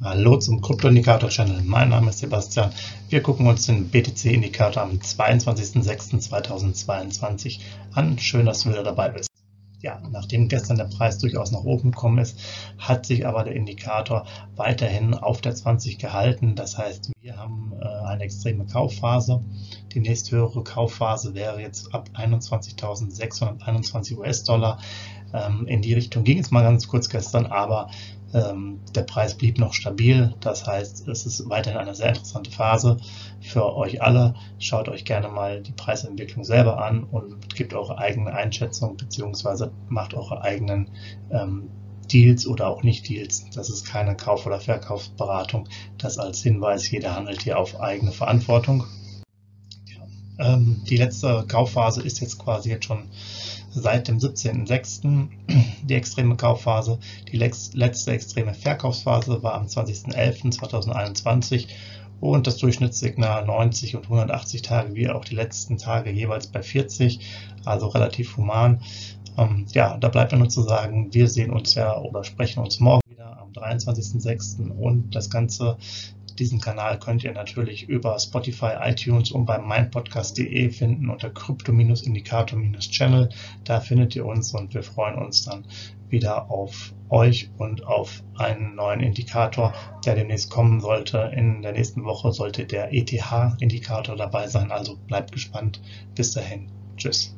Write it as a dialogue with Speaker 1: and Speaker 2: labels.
Speaker 1: Hallo zum Krypto-Indikator-Channel. Mein Name ist Sebastian. Wir gucken uns den BTC-Indikator am 22.06.2022 an. Schön, dass du wieder dabei bist. Ja, nachdem gestern der Preis durchaus nach oben gekommen ist, hat sich aber der Indikator weiterhin auf der 20 gehalten. Das heißt, wir haben eine extreme Kaufphase. Die nächsthöhere Kaufphase wäre jetzt ab 21.621 US-Dollar. Ähm, in die Richtung ging es mal ganz kurz gestern, aber ähm, der Preis blieb noch stabil. Das heißt, es ist weiterhin eine sehr interessante Phase für euch alle. Schaut euch gerne mal die Preisentwicklung selber an und gebt eure eigene Einschätzung beziehungsweise macht eure eigenen ähm, Deals oder auch nicht Deals. Das ist keine Kauf- oder Verkaufsberatung. Das als Hinweis, jeder handelt hier auf eigene Verantwortung. Ja. Ähm, die letzte Kaufphase ist jetzt quasi jetzt schon seit dem 17.06. die extreme Kaufphase. Die letzte extreme Verkaufsphase war am 20.11.2021 und das Durchschnittssignal 90 und 180 Tage wie auch die letzten Tage jeweils bei 40, also relativ human. Ähm, ja, da bleibt mir nur zu sagen, wir sehen uns ja oder sprechen uns morgen wieder am 23.06. und das Ganze diesen Kanal könnt ihr natürlich über Spotify, iTunes und beim meinpodcast.de finden unter Krypto-Indikator-Channel. Da findet ihr uns und wir freuen uns dann wieder auf euch und auf einen neuen Indikator, der demnächst kommen sollte. In der nächsten Woche sollte der ETH-Indikator dabei sein, also bleibt gespannt. Bis dahin. Tschüss.